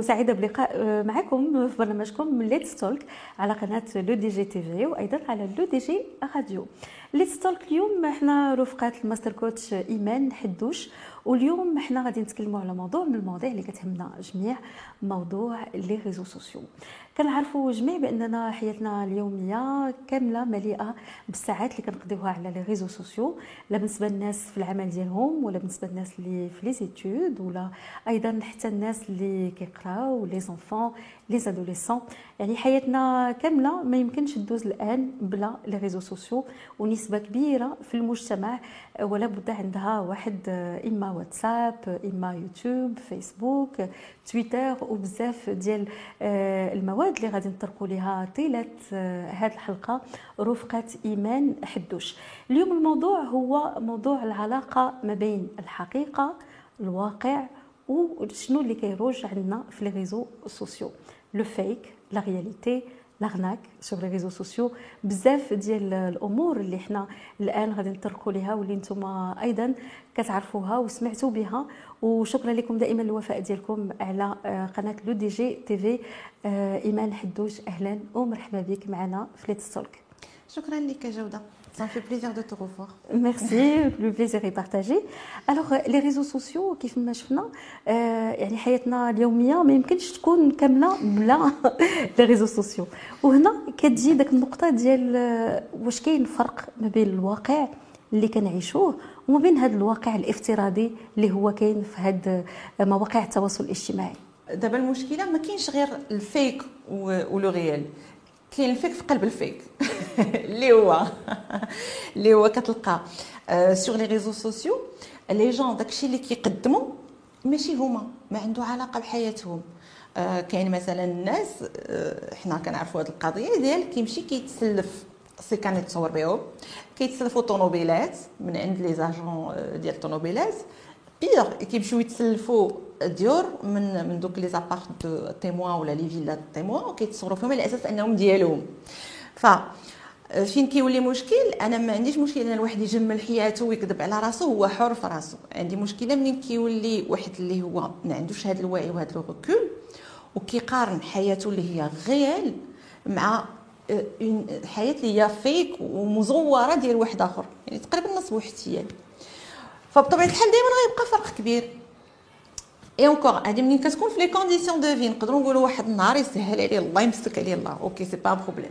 وسعيده بلقاء آه، معكم في برنامجكم Let's Talk على قناة L'ODJ TV وأيضا على L'ODJ Radio. Let's Talk اليوم إحنا رفقات ال master coach إيمان حدوش واليوم إحنا غادي نتكلموا على موضوع من المواضيع اللي كتهمنا جميع موضوع les réseaux sociaux. كنعرفوا جميع بأننا حياتنا اليومية كاملة مليئة بالساعات اللي كنقضيوها على les réseaux sociaux لا بالنسبة للناس في العمل ديالهم ولا بالنسبة للناس اللي في les études ولا أيضا حتى الناس اللي كيقراو les enfants les adolescents. يعني حياتنا كاملة ما يمكنش تدوز الآن بلا les réseaux sociaux ونسبة كبيرة في المجتمع ولا بد عندها واحد إما واتساب إما يوتيوب فيسبوك تويتر وبزاف ديال آه، المواد اللي غادي نطرقوا لها طيلة آه، هذه الحلقة رفقة إيمان حدوش. اليوم الموضوع هو موضوع العلاقة ما بين الحقيقة الواقع وشنو اللي كيروج عندنا في les réseaux sociaux. le fake la réalité l'arnaque sur les réseaux sociaux بزاف ديال الأمور اللي حنا الآن غادي نطرقوا ليها واللي نتوما أيضا كتعرفوها وسمعتوا بها. وشكرا لكم دائما الوفاء ديالكم على آه، قناة L'ODJ TV. آه، إيمان حدوش أهلا ومرحبا بك معنا في Let's شكرا لك جودة. Ça me fait plaisir de te revoir. Merci, le plaisir est partagé. Alors les réseaux sociaux كيف ما شفنا يعني حياتنا اليوميه ما يمكنش تكون كامله بلا les réseaux sociaux وهنا كتجي داك النقطه ديال واش كاين فرق ما بين الواقع اللي كنعيشوه وما بين هذا الواقع الافتراضي اللي هو كاين في هاد مواقع التواصل الاجتماعي دابا المشكلة ما كاينش غير ال fake و le réel كاين ال fake في قلب ال fake. اللي هو اللي هو كتلقى sur les réseaux sociaux les gens داكشي اللي كيقدموا ماشي هما ما عنده علاقة بحياتهم. آه كاين مثلا الناس آه حنا كنعرفوا هذه القضية ديال كيمشي كيتسلف سي كان يتصور بهم كيتسلفوا طوموبيلات من عند les agences ديال الطوموبيلات pire كيمشيو يتسلفوا ديور من من دوك les appartements témoins ولا les villas témoins وكيتصوروا فيهم على أساس انهم ديالهم ف فين كيولي مشكل أنا ما عنديش مشكل ان الواحد يجمل حياته ويكذب على راسه هو حر في راسه عندي مشكله منين كيولي واحد اللي هو ما عندوش هذا الوعي وهذا ال recul وكيقارن حياته اللي هي réelle مع حياه اللي هي fake ومزوره ديال واحد اخر يعني تقريبا نص واحد فبطبيعة الحال دائما غيبقى فرق كبير. et encore هادي منين كتكون في les conditions de vie نقدروا نقولوا واحد النهار يسهل عليه الله يمسك عليه الله. ok c'est pas problème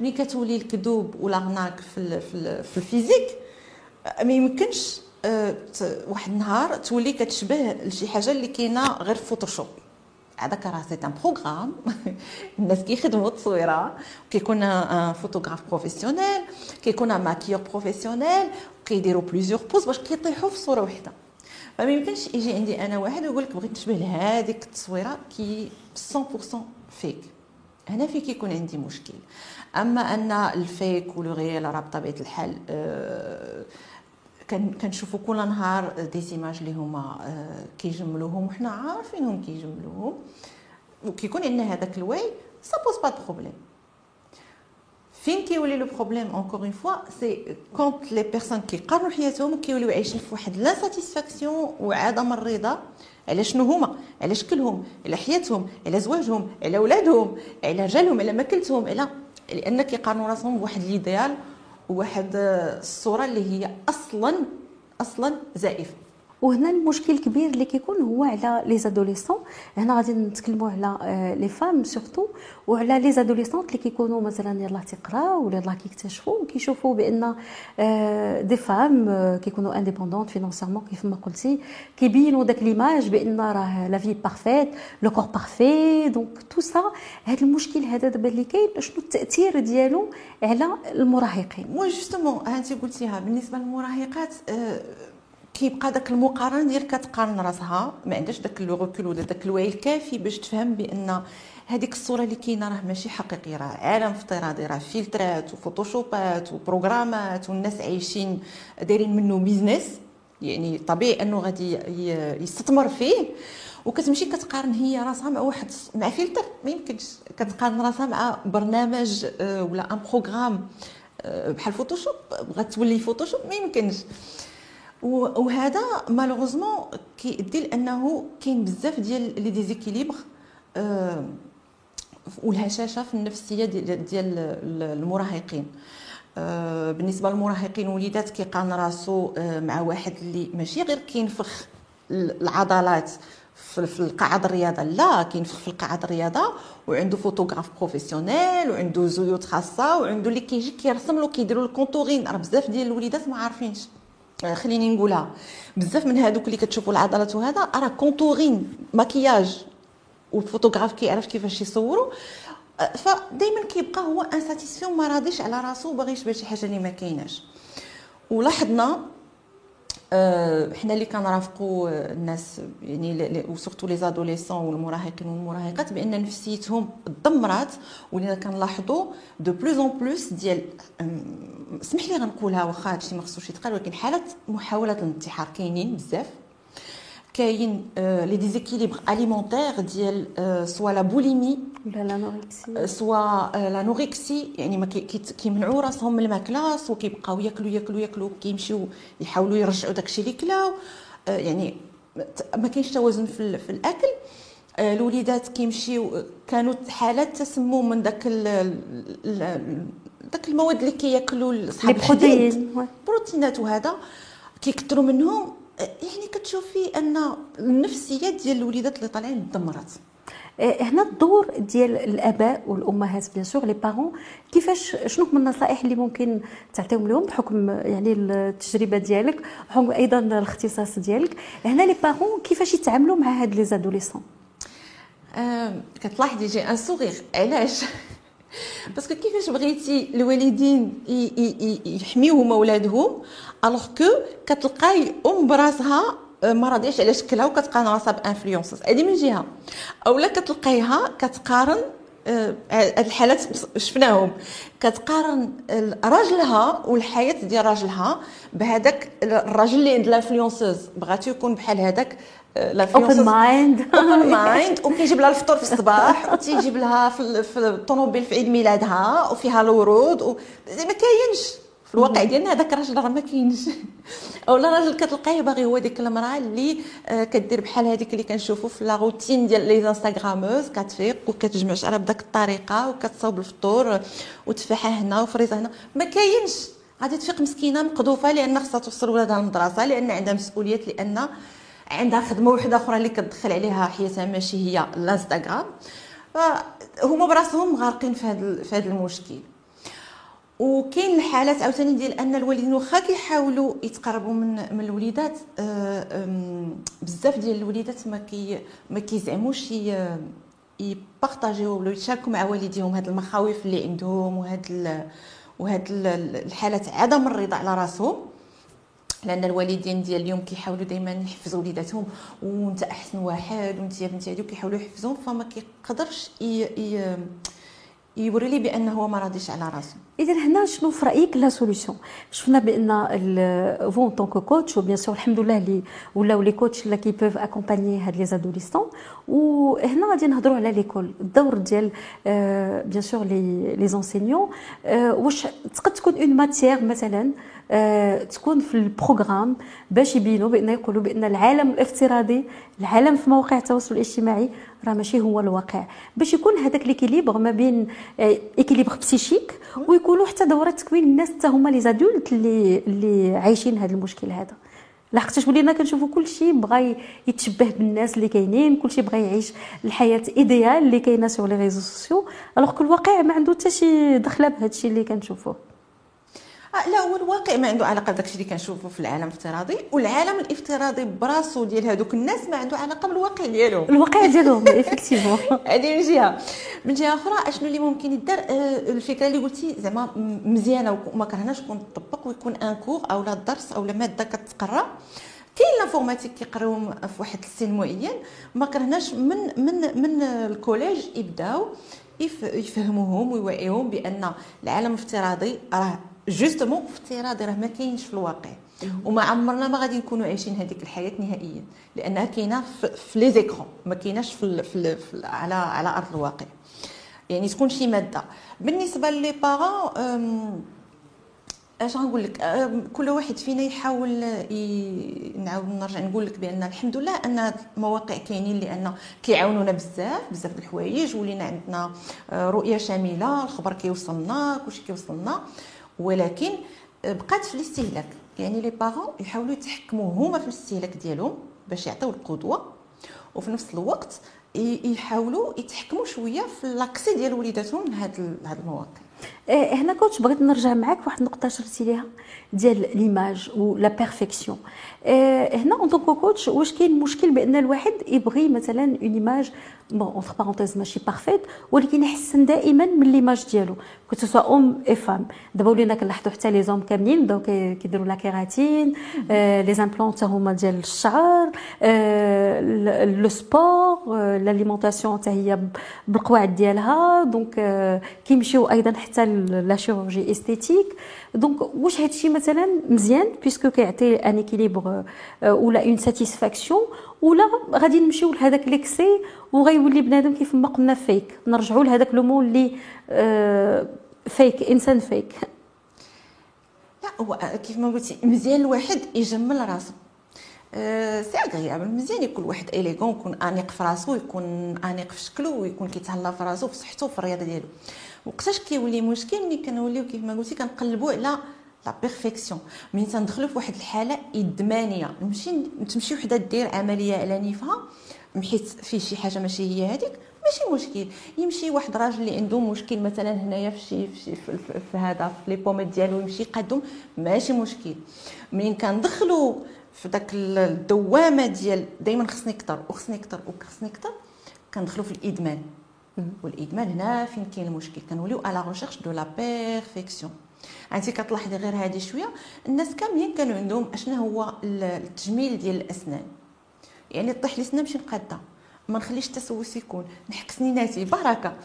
ملي كتولي الكذوب و l'arnaque في في, في ال physique ما يمكنش آه، واحد النهار تولي كتشبه لشي حاجة اللي كاينة غير في Photoshop هذاك راه c'est un programme الناس كيخدموا التصويرة. كيكون photographe professionnel كيكون maquilleur professionnel كيديروا plusieurs poses باش كيطيحوا في صورة وحدة. فما يمكنش يجي عندي أنا واحد ويقول لك بغيت نشبه لهذيك التصويرة كي 100% fake هنا في كيكون عندي مشكل. أما أن ال fake و le réel راه بطبيعة الحال أه كنشوفوا كل نهار des images اللي هما أه كيجملوهم وحنا عارفينهم كيجملوهم. وكيكون عندنا هذاك الوعي ça pose pas problème فين كيولي le problème encore une fois c'est quand les personnes كيقارنوا حياتهم كيوليو عايشين في واحد la satisfaction وعدم الرضا على شنو هما؟ على شكلهم على حياتهم على زواجهم على ولادهم على جالهم على ماكلتهم على لأن كيقارنوا راسهم بواحد l'idéal وواحد الصورة اللي هي أصلا أصلا زائفة. وهنا المشكل الكبير اللي كيكون هو على les adolescents هنا غادي نتكلموا على les femmes surtout وعلى les adolescents اللي كيكونوا مثلا يلاه تيقراو ولا يلاه كيكتشفوا وكيشوفوا بأن des femmes كيكونوا indépendantes financièrement كيف ما قلتي. كيبينوا داك l'image بأن راه la vie parfaite le corps parfait donc tout ça هذا المشكل هذا دابا اللي كاين شنو التأثير ديالو على المراهقين؟ oui justement انت قلتيها بالنسبة للمراهقات كيبقى داك المقارنه ديال كتقارن راسها. ما عندهاش داك le recul ولا داك الوعي الكافي باش تفهم بأن هذيك الصورة اللي كاينة راه ماشي حقيقيه راه عالم افتراضي راه فلترات وفوتوشوبات و programmeات والناس عايشين دايرين منه business يعني طبيعي أنه غادي يستثمر فيه. وكتمشي كتقارن هي راسها مع واحد مع فلتر. ما يمكنش كتقارن راسها مع برنامج آه، ولا un programme آه، بحال Photoshop بغات تولي Photoshop ما يمكنش. وهذا malheureusement كيؤدي لأنه كاين بزاف ديال les déséquilibres آه والهشاشه في النفسية ديال, ديال المراهقين. آه بالنسبة للمراهقين وليدات كيقارن راسو آه مع واحد اللي ماشي غير كينفخ العضلات في القاعه الرياضة لا كاين في القاعه الرياضة وعنده photographe professionnel وعنده زيوت خاصة وعنده اللي كيجي كيرسم له كيديروا ال contouring. راه بزاف ديال الوليدات ما عارفينش. خليني نقولها. بزاف من هادوك اللي كتشوفوا العضلات وهذا راه contouring مكياج والفوتوغراف كيعرف كيفاش يصوروا. آه، فدائما كيبقى هو insatisfait ما راضيش على راسو باغي يشبه شي حاجة اللي ما كايناش. ولاحظنا آه، حنا اللي كنرافقوا الناس يعني و surtout les adolescents والمراهقين والمراهقات بأن نفسيتهم تدمرات ولينا كنلاحظوا de plus en plus ديال سمح لي غنقولها واخا هادشي ما خصوش يتقال ولكن حالات محاولة الانتحار كاينين بزاف. كاين les déséquilibres alimentaires ديال soit la boulimie ولا l'anorexie soit l'anorexie يعني ما كيمنعوا راسهم من الماكله soit كيبقاو ياكلوا ياكلوا ياكلوا كيمشيو يحاولوا يرجعوا داكشي اللي كلاو يعني ما كاينش توازن في, في الاكل الوليدات كيمشيو كانوا حالات تسمم من داك داك المواد اللي كياكلوا صحاب الحديد بروتينات وهذا كيكثروا منهم يعني كتشوفي أن النفسية ديال الوليدات اللي طالعين تدمرات إيه، هنا الدور ديال الآباء والأمهات bien sûr les parents كيفاش شنو هما النصائح اللي ممكن تعطيهم لهم بحكم يعني التجربة ديالك بحكم أيضا الاختصاص ديالك؟ هنا les parents كيفاش يتعاملوا مع هاد les adolescents آه كتلاحظي يجي un sourire علاش؟ parce que كيفاش بغيتي الوالدين يحميو هما ولادهم alors que كتلقاي أم براسها آه، ما راضياش على شكلها وكتقارن راسها ب influencers هذه من جهة. اولا كتلقايها كتقارن آه، هاد الحالات شفناهم. كتقارن راجلها والحياة ديال راجلها بهذاك الراجل اللي عند l'influenceuse بغاتو يكون بحال هذاك open mind open mind وكيجيب لها الفطور في الصباح وتيجيب لها في الطوموبيل في عيد ميلادها وفيها الورود و... ما كاينش. في الواقع ديالنا هذاك الراجل راه ما كاينش. أولا راجل كتلقاه باغي هو ديك المرأة اللي آه، كدير بحال هذيك اللي كنشوفوا في لا روتين ديال لي انستغراموز كتفيق وكتجمع شعرها بداك الطريقة وكتصاوب الفطور وتفاحة هنا وفريزة هنا. ما كاينش. غادي تفيق مسكينة مقذوفة لأن خصها توصل ولادها للمدرسة لأن عندها مسؤوليات لأن عندها خدمة وحدة أخرى اللي كتدخل عليها حياتها ماشي هي الانستغرام فهما براسهم غارقين في هذا المشكل. وكاين الحالات عاوتاني ديال أن الوالدين واخا كيحاولوا يتقربوا من من الوليدات آه، بزاف ديال الوليدات ما كي ما كيزعموش يبارطاجيو ولا يتشاركوا مع والديهم هاد المخاوف اللي عندهم وهاد وهاد الحالات عدم الرضا على راسهم. لأن الوالدين ديال اليوم كيحاولوا دائما يحفزوا وليداتهم وأنت أحسن واحد وأنت يا بنتي هذوك كيحاولوا يحفزوهم فما كيقدرش يوري لي بأنه هو ما راضيش على راسه. اذا هنا شنو في رأيك la solution شفنا بأن vous en tant que coach و bien sûr الحمد لله اللي ولاو les coachs اللي qui peuvent accompagner هاد les adolescents وهنا غادي نهضروا على l'école الدور ديال بيان سور لي لي زونسينيون واش تقد تكون une matière مثلا تكون في ال programme باش يبينوا بأن يقولوا بأن العالم الافتراضي العالم في مواقع التواصل الاجتماعي راه ماشي هو الواقع. باش يكون هذاك l'équilibre ما بين équilibre آه، psychique ويكونوا حتى دورات تكوين الناس حتى هما les adultes اللي اللي عايشين هذا المشكل هذا. لحقاش ولينا كنشوفوا كل شيء بغى يتشبه بالناس اللي كاينين كل شيء بغى يعيش الحياة idéale اللي كاينة sur les réseaux sociaux alors que الواقع ما عنده حتى شي دخله بهذا الشيء اللي كنشوفوه. آه، لا هو الواقع ما عنده علاقة بداكشي اللي كنشوفوا في العالم الافتراضي والعالم الافتراضي براسو ديال هذوك الناس ما عنده علاقة بالواقع ديالهم الواقع ديالهم effectivement هذه من جهة. من جهة أخرى أشنو اللي ممكن يدار؟ آه، الفكرة اللي قلتي زعما مزيانة وما كرهناش تكون تطبق ويكون un cours أو لا درس أو لا مادة كتقرا. كاين l'informatique كيقراوهم في واحد السن معين. ما كرهناش من من من ال collège يبداو يفهموهم ويوعيهم بأن العالم الافتراضي راه justement افتراضي راه ما كاينش في الواقع وما عمرنا ما غادي نكونوا عايشين هذيك الحياة نهائيا لانها كاينة في les écrans ما كايناش في, في, في على على ارض الواقع يعني تكون شي ماده بالنسبة les parents أش غنقول لك؟ كل واحد فينا يحاول نعاود نرجع نقول لك بأن الحمد لله أن المواقع كاينين لأن كيعاونونا بزاف بزاف د الحوايج ولينا عندنا آه، رؤية شاملة الخبر كيوصلنا كلشي كيوصلنا. ولكن بقات في الاستهلاك. يعني les parents يحاولوا يتحكموا هما في الاستهلاك ديالهم باش يعطيو القدوة وفي نفس الوقت يحاولوا يتحكموا شوية في l'accès ديال وليداتهم لهاد المواقع. هنا كنت بغيت نرجع معاك واحد النقطة شرتي ليها ديال l'image و la perfection هنا en tant que coach واش كاين مشكل بأن الواحد يبغي مثلا une image bonne entre parenthèses ماشي parfaite ولكن يحسن دائما من l'image ديالو que ce soit homme et femme دابا ولينا كنلاحظوا حتى les hommes كاملين بداو كيديروا la kératine les implants حتى هما ديال الشعر le sport l'alimentation حتى هي بالقواعد ديالها donc كيمشيو أيضا حتى la chirurgie esthétique donc واش هادشي مثلا مزيان puisque كيعطي un équilibre ولا une satisfaction ولا غادي نمشيو لهذاك l'excès وغيولي بنادم كيف ما قلنا فيك نرجعوا لهذاك le mal اللي فيك انسان فيك لا هو كيف ما قلتي مزيان الواحد يجمل راسو c'est agréable مزيان يكون واحد élégant يكون أنيق في راسو يكون أنيق في شكله ويكون كيتهلا في راسو في صحته وفي الرياضة ديالو. وقتاش كيولي مشكل ملي كنوليو كيف ما قلتي كنقلبوا على la perfection من تندخلوا في واحد الحالة إدمانية. نمشي تمشي وحدة دير عملية على نيفها حيت فيه شي حاجة ماشي هي هذيك ماشي مشكل. يمشي واحد راجل اللي عنده مشكل مثلا هنايا في شي في, في, هذا في les pommettes ديالو يمشي يقدم ماشي مشكل. منين كندخلوا في داك الدوامة ديال دائما خصني أكثر وخصني أكثر وخصني أكثر كندخلوا في الإدمان. والإدمان هنا فين كاين المشكل؟ كنوليو على recherche de la perfection انت كتلاحظي غير هذه شوية الناس كاملين كانوا عندهم اشنا هو التجميل ديال الأسنان. يعني طيح لي سنان نمشي نقادها. ما نخليش التسوس يكون. نحك سنيناتي بركه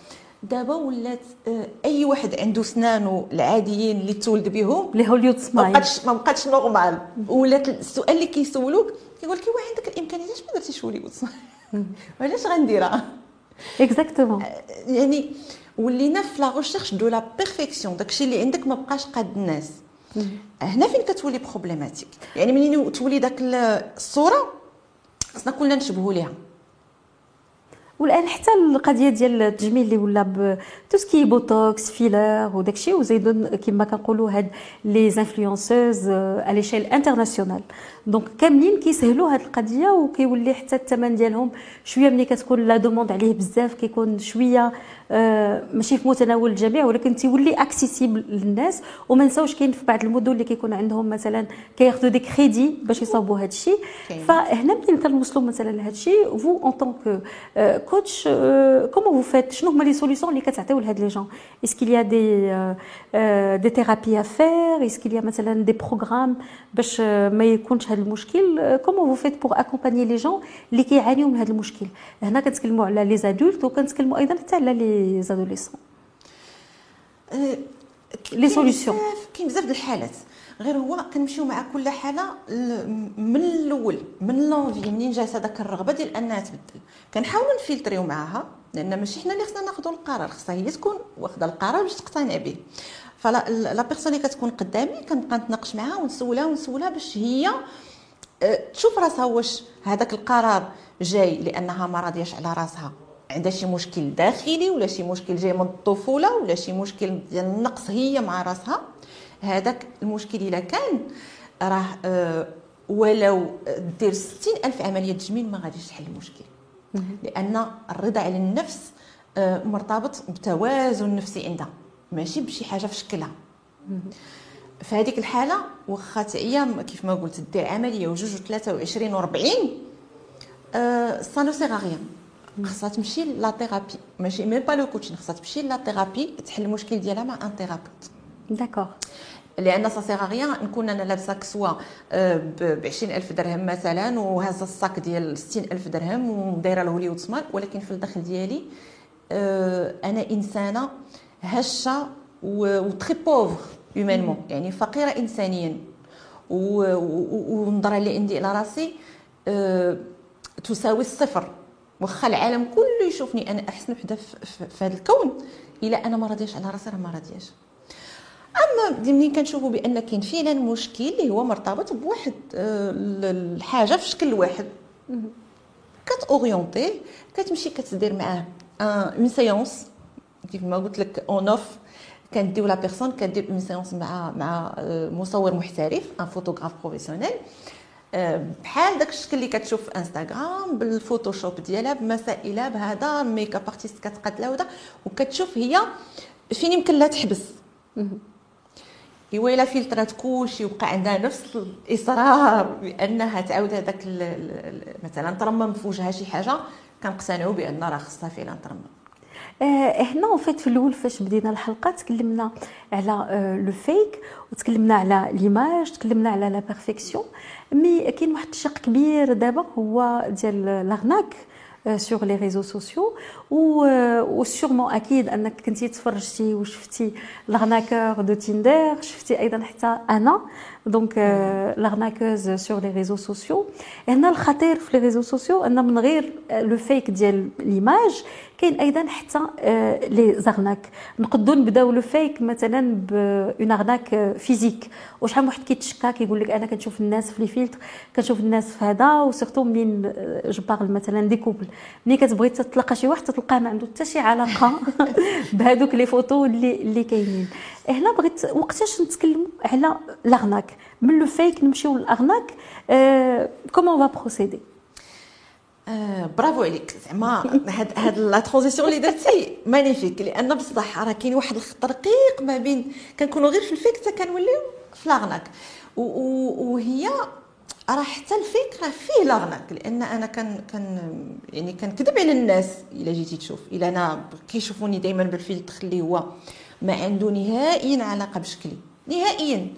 دابا ولات آه، أي واحد عنده سنانو العاديين اللي تولد بهم اللي Hollywood smile. ما بقاتش ما بقاتش normal. ولات السؤال اللي كيسولوك كيقول لك واش عندك الإمكانية علاش ما درتيش Hollywood smile؟ علاش غنديرها؟ exactement يعني ولينا في la recherche de la perfection داكشي اللي عندك ما بقاش قاد الناس. هنا فين كتولي problématique يعني منين تولي داك الصورة؟ خصنا كلنا نشبهوا ليها. والآن حتى القضية ديال التجميل اللي ولا بتوسكي botox filler وداكشي وزيدون كما كنقولوا هاد les influenceuses على l'échelle internationale donc كاملين كيسهلوا هاد القضية وكيولي حتى الثمن ديالهم شوية ملي كتكون la demande عليه بزاف كيكون شوية آه، ماشي في متناول الجميع ولكن تيولي accessible للناس وما نساوش كاين في بعض المدن اللي كيكون عندهم مثلا كياخذوا des crédits باش يصاوبوا هذا الشيء فهنا ملي كنوصلوا مثلا لهذا الشيء vous en tant que coach comment vous faites شنو هما les solutions اللي كتعطيو لهاد les gens اسكو يا دي دي ثيرابي افير اسكو يا مثلا des programmes باش ما يكونش هذا المشكل comment vous faites pour accompagner les gens اللي كيعانيو من هذا المشكل؟ هنا كنتكلموا على les adultes وكنتكلموا أيضا حتى على les adolescents les solutions كاين بزاف د الحالات. غير هو كنمشيو مع كل حالة من الأول من l'envie منين جات هذاك الرغبة ديال أنها تبدل. كنحاولوا نفلتريو معاها لأن ماشي حنا اللي خصنا ناخذوا القرار خصها هي تكون واخدة القرار باش تقتنع به. فلا la personne اللي كتكون قدامي كنبقى نتناقش معاها ونسولها ونسولها باش هي أه، تشوف راسها واش هذاك القرار جاي لأنها ما راضياش على راسها. عندها شي مشكل داخلي ولا شي مشكل جاي من الطفولة ولا شي مشكل ديال النقص هي مع راسها. هذاك المشكل إلا كان راه أه ولو دير ستين ألف عملية تجميل ما غاديش تحل المشكل. لأن الرضا على النفس أه مرتبط بتوازن نفسي عندها. ماشي بشي حاجة في شكلها. في هذيك الحالة واخا هي كيف ما قلت دير عملية وجوج وثلاثة وعشرين وربعين أه ça ne sert à rien خصها تمشي la thérapie ماشي même pas le coaching خصها تمشي la thérapie تحل المشكل ديالها مع un thérapeute d'accord لأن ça sert à rien نكون أنا لابسة كسوة ب 20000 درهم مثلا وهازه الصاك ديال 60000 درهم ودايره ال Hollywood smile ولكن في الداخل ديالي أنا إنسانة هشة و très pauvre humainement يعني فقيرة انسانيا. والنظره اللي عندي على راسي تساوي الصفر. واخا العالم كله يشوفني. أنا احسن وحده في هذا الكون. إلا أنا ما راضياش على راسي راه ما راضياش. منين كنشوفوا بأن كاين فعلا مشكل اللي هو مرتبط بواحد آه، الحاجة في شكل واحد. كت orienter كتمشي كتدير معاه une séance كيف ما قلت لك en off كنديو la personne كدير une séance مع مع آه، مصور محترف un photographe professionnel بحال داك الشكل اللي كتشوف في انستغرام بال Photoshop ديالها بمسائلها بهذا make-up artist كتقاد لها ودا وكتشوف هي فين يمكن لها تحبس. إيوا إلا فلترات كلشي وبقى عندها نفس الإصرار بأنها تعاود هذاك مثلا ترمم في وجهها شي حاجة كنقتنعوا بأن راه خصها فعلا ترمم. آه، هنا فيت في الأول فاش بدينا الحلقة تكلمنا على le آه، fake وتكلمنا على l'image تكلمنا على la perfection mais كاين واحد الشق كبير دابا هو ديال l'arnaque sur les réseaux sociaux و sûrement أكيد أنك كنتي تفرجتي وشفتي l'arnaqueur de Tinder شفتي أيضا حتى أنا. donc l'arnaqueuse sur les réseaux sociaux هنا الخطير في les réseaux sociaux ان من غير le fake ديال l'image كاين أيضا حتى les arnaques نقدروا نبداو le fake مثلا bon arnaque physique وشحال واحد كيتشكى كيقول لك أنا كنشوف الناس في les filtres كنشوف الناس في هذا و surtout منين je parle مثلا des couples ملي كتبغي تتلقى شي واحد تلقاه ما عنده حتى شي علاقه بهذوك les photos اللي اللي كاينين هنا بغيت وقتاش نتكلموا على l'arnaque من le fake نمشيو ل l'arnaque comment va procéder برافو عليك زعما هاد هاد la transition اللي درتي magnifique لأن بصح راه كاين واحد الخط رقيق ما بين كنكونوا غير في ال fake حتى كنوليو في l'arnaque وهي راه حتى ال fake راه فيه l'arnaque لأن أنا كان كان يعني كنكذب على الناس إلا جيتي تشوف. إلا أنا كيشوفوني دائما بالفيلتر اللي هو ما عنده نهائيا علاقة بشكلي. نهائيا.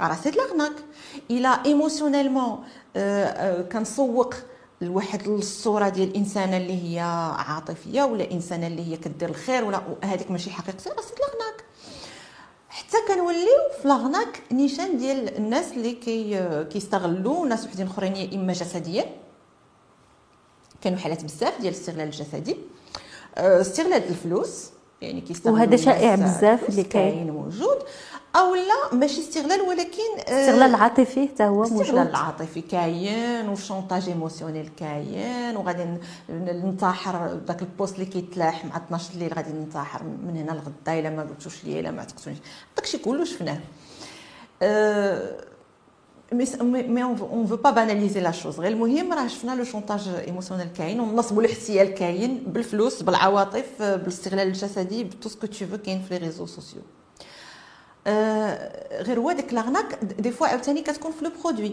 راه c'est l'arnaque إلا émotionnellement آه، آه، كنسوق لواحد الصورة ديال الإنسانة اللي هي عاطفية ولا إنسانة اللي هي كدير الخير ولا هذيك ماشي حقيقتها راه c'est l'arnaque حتى كنوليو في l'arnaque نيشان ديال الناس اللي كي كيستغلوا ناس وحدين أخرين يا إما جسديا. كانوا حالات بزاف ديال الاستغلال الجسدي. آه، استغلال الفلوس. يعني كيستغلوا وهذا شائع بزاف اللي كاين. موجود أو لا ماشي استغلال ولكن استغلال عاطفي حتى هو موجود. استغلال عاطفي كاين و chantage émotionnel كاين وغادي ننتحر داك ال post اللي كيتلاح مع 12 الليل غادي ننتحر من هنا لغدا إلا ما قلتوش ليا إلا ما عتقتونيش داكشي كله شفناه. أه mais on veut pas banaliser la chose غير المهم راه شفنا le chantage émotionnel كاين والنصب والاحتيال كاين بالفلوس بالعواطف بالاستغلال الجسدي ب tout ce que tu veux كاين في les réseaux sociaux غير هو ديك l'arnaque des fois عاوتاني كتكون في le produit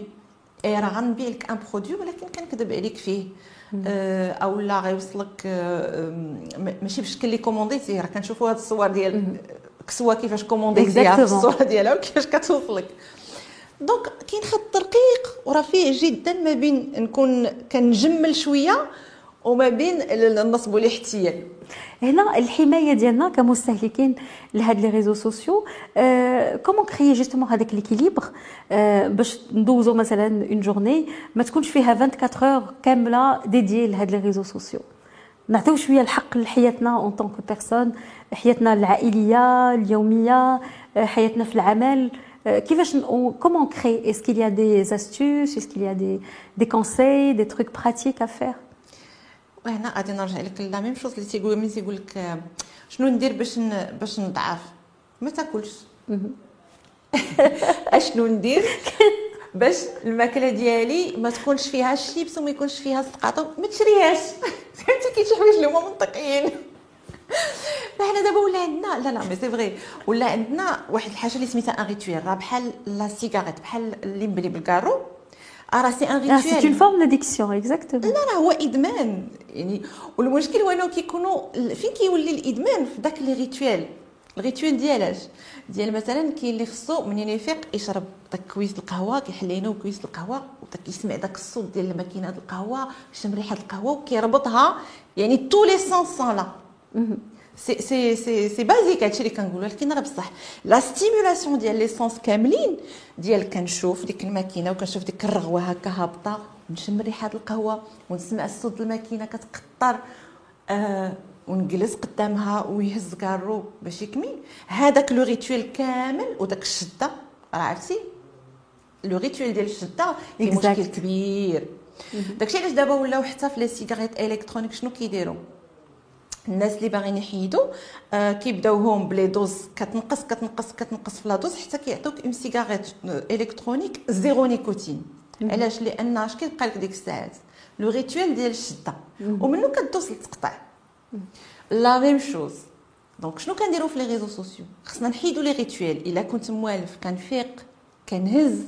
et راه غنبيع لك un produit ولكن كنكذب عليك فيه أو لا غيوصلك ماشي بالشكل اللي commandéتي راه كنشوفوا هاد الصور ديال كسوه كيفاش commandéتيها في الصورة ديالها وكيفاش كتوصلك donc كاين خط رقيق ورفيع جدا ما بين نكون كنجمل شوية وما بين النصب والاحتيال. هنا الحماية ديالنا كمستهلكين لهاد les réseaux sociaux comment créer justement هذاك l'équilibre باش ندوزو مثلا une journée ما تكونش فيها 24 heures كاملة dédiée لهاد les réseaux sociaux. نعطيو شوية الحق لحياتنا en tant que personne حياتنا العائلية اليومية حياتنا في العمل. كيفاش comment créer est-ce qu'il y a des astuces est-ce qu'il y a des des conseils des trucs pratiques à faire وهنا غادي نرجع لك la même chose اللي تيقول ملي تيقول لك شنو ندير باش باش نضعف ما تاكلش اشنو ندير باش الماكله ديالي ما تكونش فيها الشيبس وما يكونش فيها السقاطه ما تشريهاش فهمتي كاين شي حوايج اللي هما منطقيين حنا دابا ولا عندنا لا لا mais c'est vrai ولا عندنا واحد الحاجة اللي سميتها un rituel راه بحال la cigarette بحال اللي مبلي بالكارو. راه c'est un rituel c'est une forme d'addiction exactement لا راه هو إدمان. يعني والمشكل هو انه كيكونوا فين كيولي الإدمان في داك les rituels ال rituel ديالاش ديال مثلا كاين اللي خصو منين يفيق يشرب داك كويس القهوة كيحلينو كويس القهوة وداك يسمع داك الصوت ديال الماكينة القهوة يشم ريحة القهوة وكيربطها يعني tous les sens لا c'est c'est c'est c'est basique هادشي اللي كنقولوا ولكن راه بصح la stimulation ديال les sens كاملين ديال كنشوف ديك الماكينه وكنشوف ديك الرغوه هكا هابطه ونشم ريحه القهوه ونسمع الصوت الماكينه كتقطر آه ونجلس قدامها ويهز كارو باش يكمي هذاك le rituel كامل وداك الشده راه عرفتي le rituel ديال الشده. مشكل كبير داكشي علاش دابا ولاو حتى في les cigarettes électroniques شنو كيديروا الناس اللي باغيين يحيدوا آه كيبداوهم ب les doses كتنقص كتنقص كتنقص في la dose حتى كيعطوك une cigarette électronique zéro nicotine علاش؟ لأن اش كيبقى لك ديك الساعات؟ le rituel ديال الشدة. ومنو كدوز للتقطع la même chose donc شنو كنديروا في les réseaux sociaux خصنا نحيدوا les rituels إلا كنت موالف كنفيق كنهز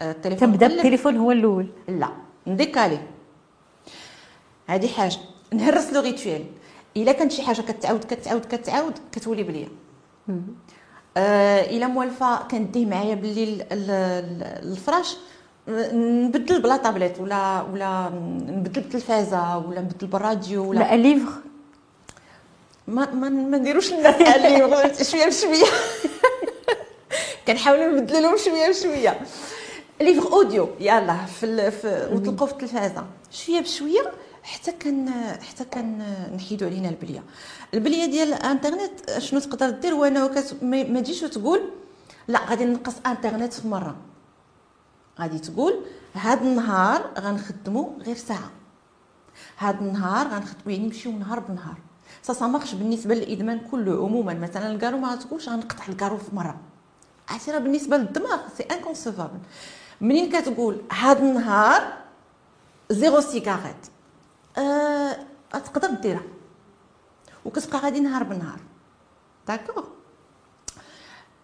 آه، التليفون كنبدا. بالتليفون هو الأول. لا. نديكالي هذه حاجة. نهرس لو ريتويل إلا كانت شي حاجة كتعاود كتعاود كتعاود كتولي بليا آه إلا موالفة كنديه معايا ال- الفراش نبدل بلا طابليت ولا ولا نبدل بالتلفازة ولا نبدل بالراديو ولا لا ليفغ ما ما, ما نديروش الناس شوية بشوية. كنحاولوا نبدلوا لهم شوية بشوية. ليفغ أوديو يلا في. في وتلقوا في التلفازة. شوية بشوية حتى كان حتى كان نحيدوا علينا البلية. البلية ديال الانترنت شنو تقدر دير؟ وأنا. ما تجيش وتقول لا غادي نقص انترنت في مرة. غادي تقول هاد النهار غنخدموا غير ساعة. هاد النهار غنخدموا يعني نمشيو نهار بنهار. سا سا مارش بالنسبة للإدمان كله عموما. مثلا الكارو ما تقولش غنقطع الكارو في مرة. راه بالنسبة للدماغ c'est inconcevable منين كتقول هاد النهار zéro cigarette آه تقدر ديرها. وكتبقى غادي نهار بنهار. d'accord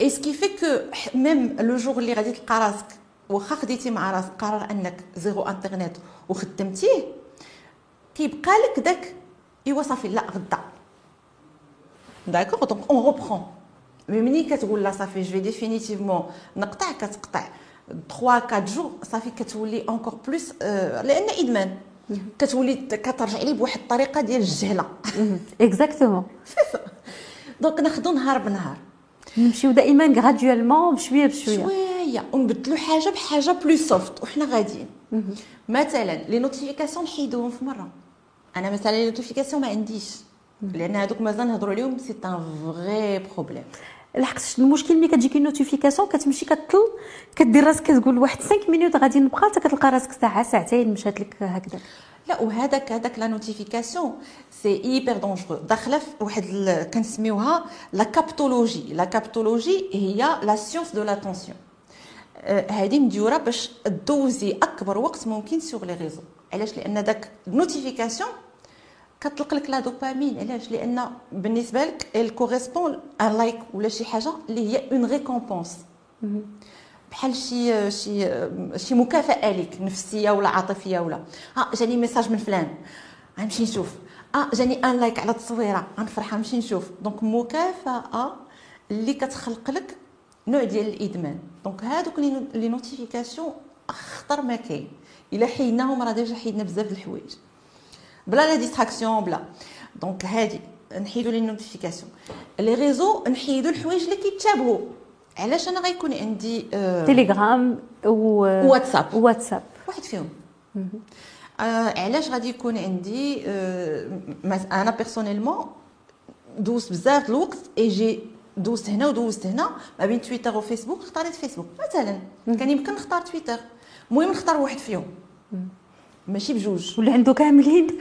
et ce qui fait que même le jour اللي غادي تلقى راسك واخا خديتي مع راسك قرار أنك zéro إنترنت وخدمتيه كيبقى لك داك ايوا صافي لا غدا. d'accord donc on reprend mais منين كتقول لا صافي؟ je vais définitivement نقطع كتقطع. 3 4 jours صافي كتولي encore plus لأن إدمان. كتولي كترجع ليه بواحد الطريقة ديال الجهلة. exactement donc ناخذو نهار بنهار. نمشيو دائما graduellement بشوية بشوية. شوية. ونبدلو حاجة بحاجة plus soft وحنا غاديين. مثلا les notifications نحيدوهم في مرة. أنا مثلا les notifications ما عنديش. لأن هذوك مازال نهضروا عليهم c'est un vrai problème لحقت المشكل ملي كتجيك notification كتمشي كتطل كدير راسك كتقول واحد 5 minutes غادي نبقى حتى كتلقى راسك ساعة ساعتين مشات لك هكذا. لا وهذاك هذاك la notification c'est hyper dangereux داخلة في واحد كنسميوها la captologie la captologie هي la science de l'attention هذه مديورة باش دوزي أكبر وقت ممكن sur les réseaux علاش؟ لأن داك ال notification كتطلق لك la dopamine. علاش؟ لأن بالنسبة لك elle correspond un like ولا شي حاجة اللي هي une récompense بحال شي شي شي مكافأة ليك نفسية ولا عاطفية ولا. ها جاني message من فلان. غنمشي نشوف. آه جاني un like على التصويرة. غنفرح نمشي نشوف. donc مكافأة اللي كتخلق لك نوع ديال الإدمان. donc هادوك les notifications أخطر ما كاين. إلا حيدناهم راه déjà حيدنا بزاف د الحوايج. بلا la distraction بلا donc هادي نحيدو les notifications les réseaux نحيدو الحوايج اللي كيتشابهوا علاش أنا غيكون عندي آه تيليجرام و واتساب واتساب واحد فيهم آه علاش غادي يكون عندي آه أنا personnellement دوزت بزاف الوقت et j'ai دوزت هنا ودوزت هنا ما بين تويتر وفيسبوك اختاريت فيسبوك مثلا كان يمكن نختار تويتر المهم نختار واحد فيهم ماشي بجوج. ولا عنده كاملين.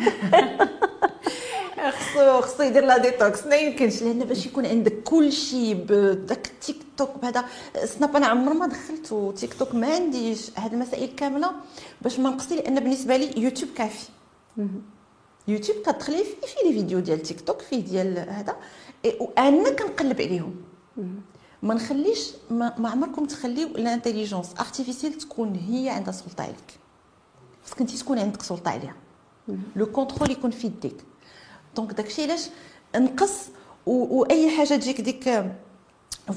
خصو خصو يدير la détox ما يمكنش. لأن باش يكون عندك كل شيء بداك التيك توك بهذا سناب أنا عمر ما دخلته تيك توك ما عنديش هاد المسائل كاملة باش ما نقصي لأن بالنسبة لي يوتيوب كافي. يوتيوب كتدخلي فيه فيه les vidéos ديال تيك توك فيه ديال هذا وأنا كنقلب عليهم. ما نخليش ما, ما عمركم تخليو ال intelligence artificielle تكون هي عندها سلطة عليك. خصك انت تكون عندك سلطه عليها le contrôle يكون في يديك donc داكشي علاش نقص واي حاجة تجيك ديك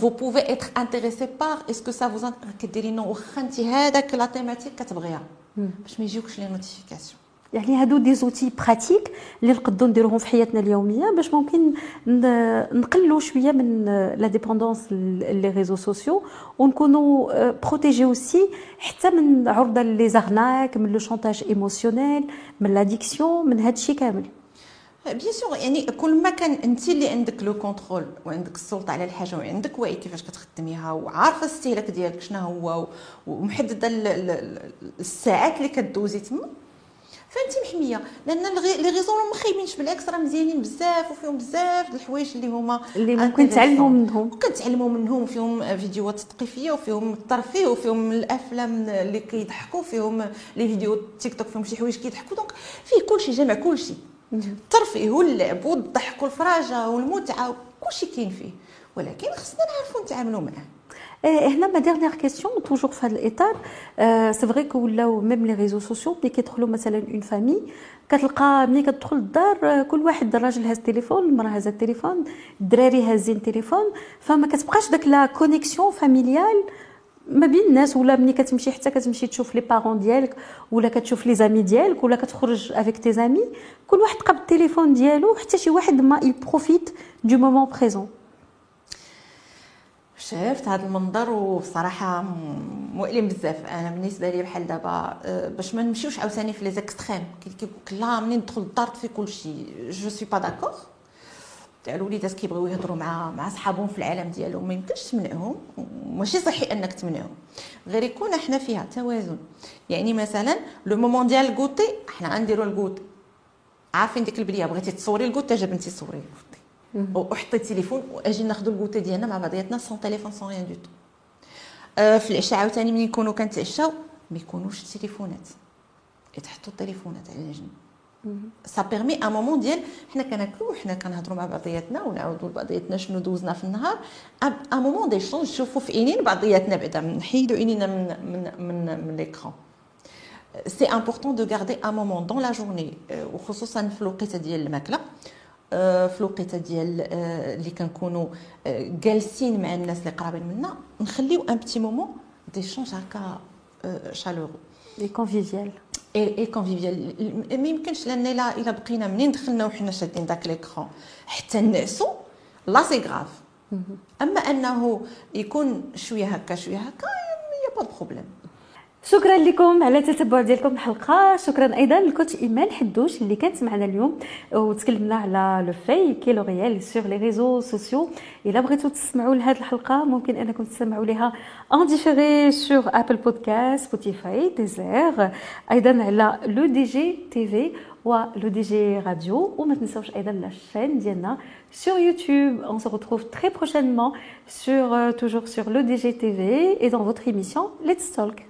vous pouvez être intéressé par est-ce que ça vous int- كديري non واخا انت هذاك la thématique كتبغيها باش ما يجيوكش لي notifications يعني هادو دي زوتي براتيك اللي نقدروا نديروهم في حياتنا اليومية باش ممكن ن- نقلوا شوية من la dépendance les réseaux sociaux ونكونوا protégés aussi حتى من عرضة les arnaques من le chantage émotionnel من l'addiction من هادشي كامل. bien sûr يعني كل ما كان أنت اللي عندك le contrôle وعندك السلطة على الحاجة وعندك وعي كيفاش كتخدميها وعارفه الاستهلاك ديالك شنو هو ومحددة الساعات اللي كدوزي تما فانت محمية؟ لأن les réseaux ما خايبينش بالعكس راه مزيانين بزاف وفيهم بزاف د الحوايج اللي هما اللي ممكن تعلموا منهم. كنتعلموا منهم فيهم فيديوهات تثقيفية وفيهم الترفيه وفيهم الأفلام اللي كيضحكوا فيهم les vidéos TikTok فيهم شي حوايج كيضحكوا. donc فيه كلشي جامع كلشي. الترفيه واللعب والضحك والفراجة والمتعة كلشي كاين فيه. ولكن خصنا نعرفوا نتعاملوا معاه. هنا ma dernière question toujours في هذا الاطار c'est vrai que ولاو même les réseaux sociaux ملي كيدخلوا مثلا en famille كتلقى ملي كتدخل الدار كل واحد الراجل هاز التليفون المرأة هازه التليفون الدراري هازين التليفون فما كتبقاش داك la connexion familiale ما بين الناس ولا ملي كتمشي حتى كتمشي تشوف les parents ديالك ولا كتشوف les amis ديالك ولا كتخرج avec tes amis كل واحد قبل التليفون ديالو حتى شي واحد ما ي profite du moment présent شفت هذا المنظر وبصراحه مؤلم بزاف. أنا بالنسبة لي بحال دابا آه، باش ما نمشيوش عاوتاني في les extrêmes كيقول لا منين ندخل للدار في كل شيء je suis pas d'accord تاع الوليدات كيبغيو يهضروا مع مع صحابهم في العالم ديالهم ما يمكنش تمنعهم. ماشي صحي أنك تمنعهم. غير يكون إحنا فيها توازن. يعني مثلا le moment ديال ال goûter إحنا غنديروا ال goûter عارفين ديك البلية بغيتي تصوري ال goûter جا بنتي صوري ال goûter وحطي التليفون واجي ناخذوا ال goûter ديالنا مع بعضياتنا sans téléphone sans rien du tout في العشاء عاوتاني ملي نكونوا كنتعشاو ما يكونوش التليفونات. يتحطوا التليفونات على جنب ça permet un moment ديال حنا كناكلو حنا كنهضروا مع بعضياتنا ونعاودوا لبعضياتنا شنو دوزنا في النهار. un moment d'échange نشوفوا في عينين بعضياتنا بعدا نحيدوا عينينا من من من, من l'écran c'est important de garder un moment dans la journée وخصوصا في الوقيتة ديال الماكلة. في الوقيته ديال اللي كنكونوا جالسين مع الناس اللي قرابين منا نخليو un petit moment d'échange هكا chaleureux et convivial et convivial ما يمكنش لأن الا الا بقينا منين دخلنا وحنا شادين داك l'écran حتى نعسو لا c'est grave اما انه يكون شوية هكا شوية هكا y a pas problème شكرا لكم على التتبع ديالكم الحلقة. شكرا أيضا لل coach إيمان حدوش اللي كانت معنا اليوم وتكلمنا على le fake و le réel sur les réseaux sociaux إلا بغيتو تسمعوا لهاد الحلقة ممكن أنكم تسمعوا ليها en différé sur Apple Podcasts Spotify Deezer أيضا على لو دي جي تي في ولو دي جي راديو وما تنساوش ايضا لا شين ديالنا sur YouTube. On se retrouve très prochainement sur toujours sur le DGTV et dans votre émission Let's Talk.